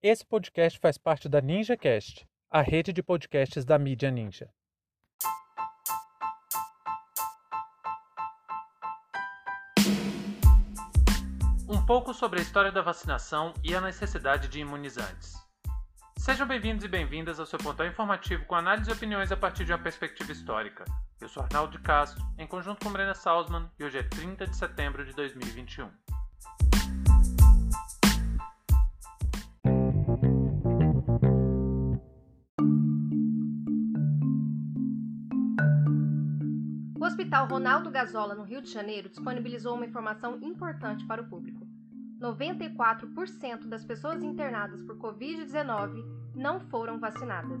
Esse podcast faz parte da NinjaCast, a rede de podcasts da mídia Ninja. Um pouco sobre a história da vacinação e a necessidade de imunizantes. Sejam bem-vindos e bem-vindas ao seu pontão informativo com análise e opiniões a partir de uma perspectiva histórica. Eu sou Arnaldo de Castro, em conjunto com Brena Salzman, e hoje é 30 de setembro de 2021. Hospital Ronaldo Gazola, no Rio de Janeiro, disponibilizou uma informação importante para o público. 94% das pessoas internadas por Covid-19 não foram vacinadas.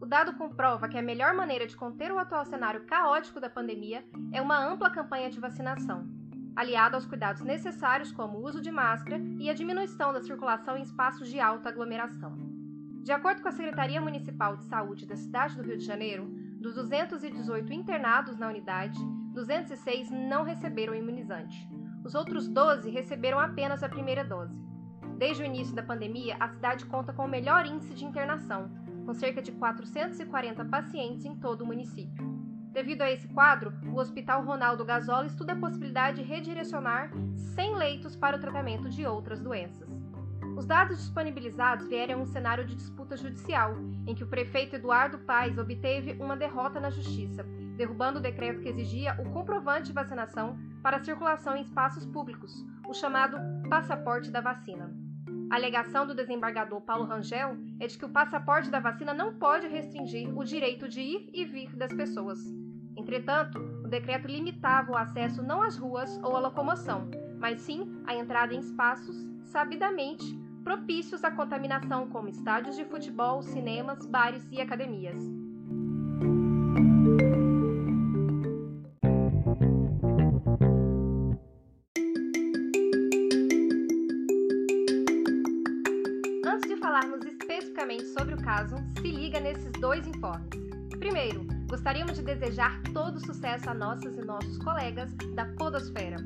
O dado comprova que a melhor maneira de conter o atual cenário caótico da pandemia é uma ampla campanha de vacinação, aliada aos cuidados necessários como o uso de máscara e a diminuição da circulação em espaços de alta aglomeração. De acordo com a Secretaria Municipal de Saúde da cidade do Rio de Janeiro, dos 218 internados na unidade, 206 não receberam imunizante. Os outros 12 receberam apenas a primeira dose. Desde o início da pandemia, a cidade conta com o melhor índice de internação, com cerca de 440 pacientes em todo o município. Devido a esse quadro, o Hospital Ronaldo Gazola estuda a possibilidade de redirecionar 100 leitos para o tratamento de outras doenças. Os dados disponibilizados vieram em um cenário de disputa judicial, em que o prefeito Eduardo Paes obteve uma derrota na justiça, derrubando o decreto que exigia o comprovante de vacinação para a circulação em espaços públicos, o chamado passaporte da vacina. A alegação do desembargador Paulo Rangel é de que o passaporte da vacina não pode restringir o direito de ir e vir das pessoas. Entretanto, o decreto limitava o acesso não às ruas ou à locomoção, mas sim a entrada em espaços, sabidamente, propícios à contaminação, como estádios de futebol, cinemas, bares e academias. Antes de falarmos especificamente sobre o caso, se liga nesses dois informes. Primeiro, gostaríamos de desejar todo sucesso a nossas e nossos colegas da Podosfera.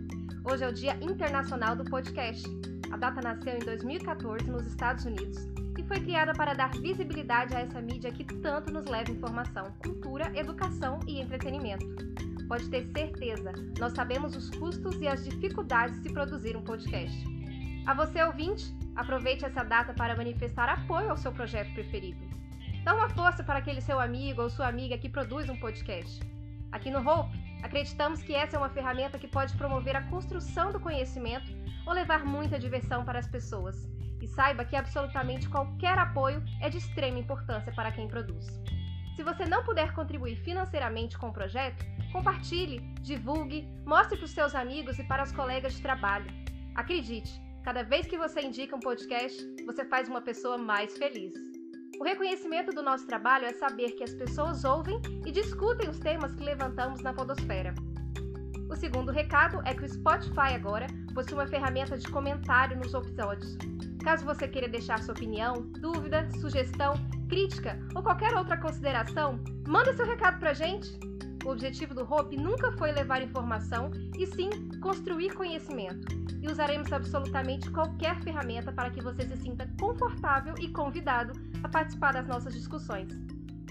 Hoje é o Dia Internacional do Podcast. A data nasceu em 2014 nos Estados Unidos e foi criada para dar visibilidade a essa mídia que tanto nos leva informação, cultura, educação e entretenimento. Pode ter certeza, nós sabemos os custos e as dificuldades de produzir um podcast. A você, ouvinte, aproveite essa data para manifestar apoio ao seu projeto preferido. Dá uma força para aquele seu amigo ou sua amiga que produz um podcast. Aqui no Hope, acreditamos que essa é uma ferramenta que pode promover a construção do conhecimento ou levar muita diversão para as pessoas. E saiba que absolutamente qualquer apoio é de extrema importância para quem produz. Se você não puder contribuir financeiramente com o projeto, compartilhe, divulgue, mostre para os seus amigos e para os colegas de trabalho. Acredite, cada vez que você indica um podcast, você faz uma pessoa mais feliz. O reconhecimento do nosso trabalho é saber que as pessoas ouvem e discutem os temas que levantamos na Podosfera. O segundo recado é que o Spotify agora possui uma ferramenta de comentário nos episódios. Caso você queira deixar sua opinião, dúvida, sugestão, crítica ou qualquer outra consideração, manda seu recado pra gente. O objetivo do Hope nunca foi levar informação, e sim construir conhecimento. E usaremos absolutamente qualquer ferramenta para que você se sinta confortável e convidado a participar das nossas discussões.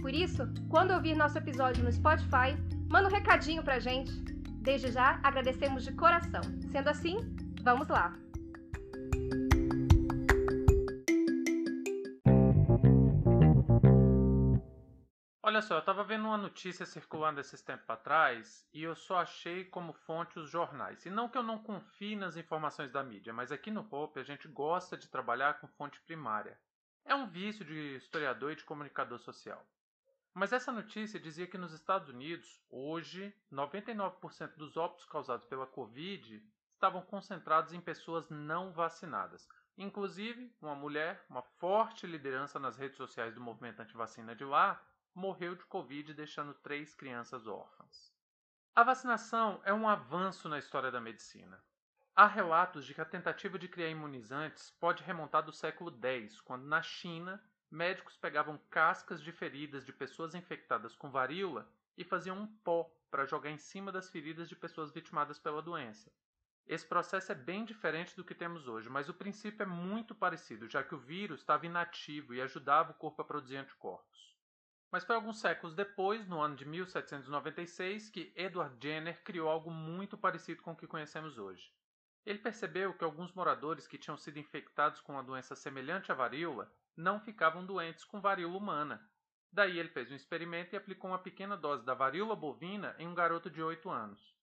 Por isso, quando ouvir nosso episódio no Spotify, manda um recadinho pra gente. Desde já, agradecemos de coração. Sendo assim, vamos lá! Só, eu estava vendo uma notícia circulando esses tempos atrás e eu só achei como fonte os jornais. E não que eu não confie nas informações da mídia, mas aqui no Hope a gente gosta de trabalhar com fonte primária. É um vício de historiador e de comunicador social. Mas essa notícia dizia que nos Estados Unidos, hoje, 99% dos óbitos causados pela Covid estavam concentrados em pessoas não vacinadas. Inclusive, uma mulher, uma forte liderança nas redes sociais do movimento antivacina de lá, morreu de Covid, deixando três crianças órfãs. A vacinação é um avanço na história da medicina. Há relatos de que a tentativa de criar imunizantes pode remontar do século X, quando na China médicos pegavam cascas de feridas de pessoas infectadas com varíola e faziam um pó para jogar em cima das feridas de pessoas vitimadas pela doença. Esse processo é bem diferente do que temos hoje, mas o princípio é muito parecido, já que o vírus estava inativo e ajudava o corpo a produzir anticorpos. Mas foi alguns séculos depois, no ano de 1796, que Edward Jenner criou algo muito parecido com o que conhecemos hoje. Ele percebeu que alguns moradores que tinham sido infectados com uma doença semelhante à varíola não ficavam doentes com varíola humana. Daí ele fez um experimento e aplicou uma pequena dose da varíola bovina em um garoto de 8 anos.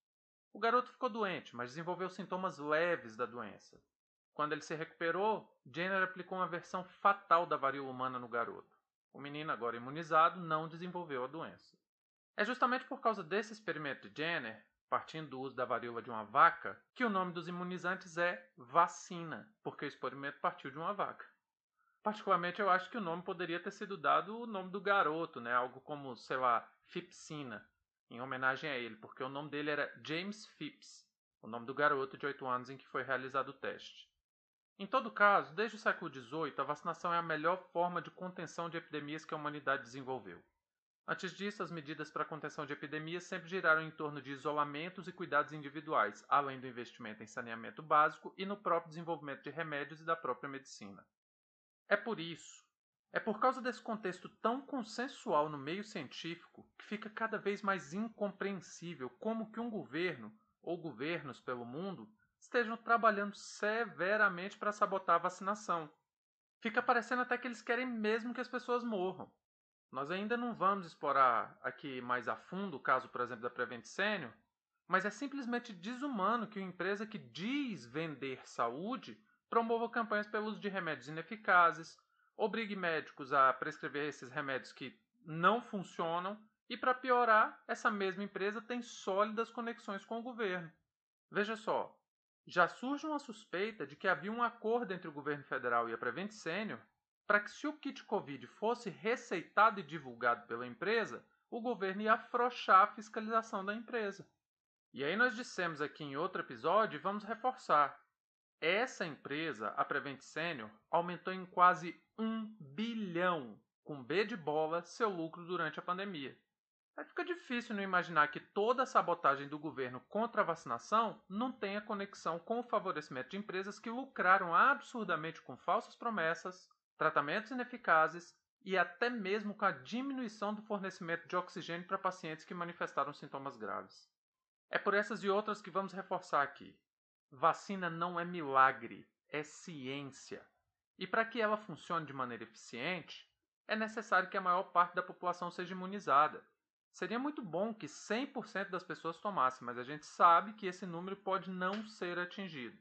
O garoto ficou doente, mas desenvolveu sintomas leves da doença. Quando ele se recuperou, Jenner aplicou uma versão fatal da varíola humana no garoto. O menino, agora imunizado, não desenvolveu a doença. É justamente por causa desse experimento de Jenner, partindo do uso da varíola de uma vaca, que o nome dos imunizantes é vacina, porque o experimento partiu de uma vaca. Particularmente, eu acho que o nome poderia ter sido dado o nome do garoto, né? Algo como, sei lá, Fipsina, em homenagem a ele, porque o nome dele era James Phipps, o nome do garoto de 8 anos em que foi realizado o teste. Em todo caso, desde o século XVIII, a vacinação é a melhor forma de contenção de epidemias que a humanidade desenvolveu. Antes disso, as medidas para a contenção de epidemias sempre giraram em torno de isolamentos e cuidados individuais, além do investimento em saneamento básico e no próprio desenvolvimento de remédios e da própria medicina. É por isso é por causa desse contexto tão consensual no meio científico que fica cada vez mais incompreensível como que um governo, ou governos pelo mundo, estejam trabalhando severamente para sabotar a vacinação. Fica parecendo até que eles querem mesmo que as pessoas morram. Nós ainda não vamos explorar aqui mais a fundo o caso, por exemplo, da Prevent Senior, mas é simplesmente desumano que uma empresa que diz vender saúde promova campanhas pelo uso de remédios ineficazes, obrigue médicos a prescrever esses remédios que não funcionam e, para piorar, essa mesma empresa tem sólidas conexões com o governo. Veja só, já surge uma suspeita de que havia um acordo entre o governo federal e a Prevent Senior para que, se o kit Covid fosse receitado e divulgado pela empresa, o governo ia afrouxar a fiscalização da empresa. E aí nós dissemos aqui em outro episódio e vamos reforçar. Essa empresa, a Prevent Senior, aumentou em quase um bilhão, com B de bola, seu lucro durante a pandemia. Aí fica difícil não imaginar que toda a sabotagem do governo contra a vacinação não tenha conexão com o favorecimento de empresas que lucraram absurdamente com falsas promessas, tratamentos ineficazes e até mesmo com a diminuição do fornecimento de oxigênio para pacientes que manifestaram sintomas graves. É por essas e outras que vamos reforçar aqui. Vacina não é milagre, é ciência. E para que ela funcione de maneira eficiente, é necessário que a maior parte da população seja imunizada. Seria muito bom que 100% das pessoas tomassem, mas a gente sabe que esse número pode não ser atingido.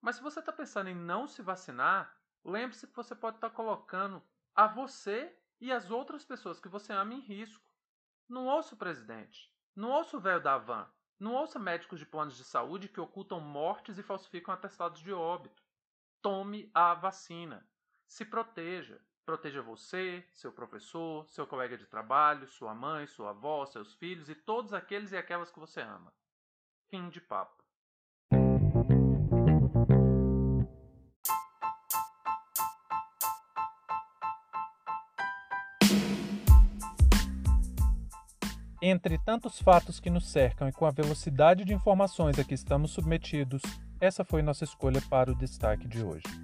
Mas se você está pensando em não se vacinar, lembre-se que você pode estar tá colocando a você e as outras pessoas que você ama em risco. Não ouça o presidente, não ouça o velho da van, não ouça médicos de planos de saúde que ocultam mortes e falsificam atestados de óbito. Tome a vacina. Se proteja. Proteja você, seu professor, seu colega de trabalho, sua mãe, sua avó, seus filhos e todos aqueles e aquelas que você ama. Fim de papo. Entre tantos fatos que nos cercam e com a velocidade de informações a que estamos submetidos, essa foi nossa escolha para o destaque de hoje.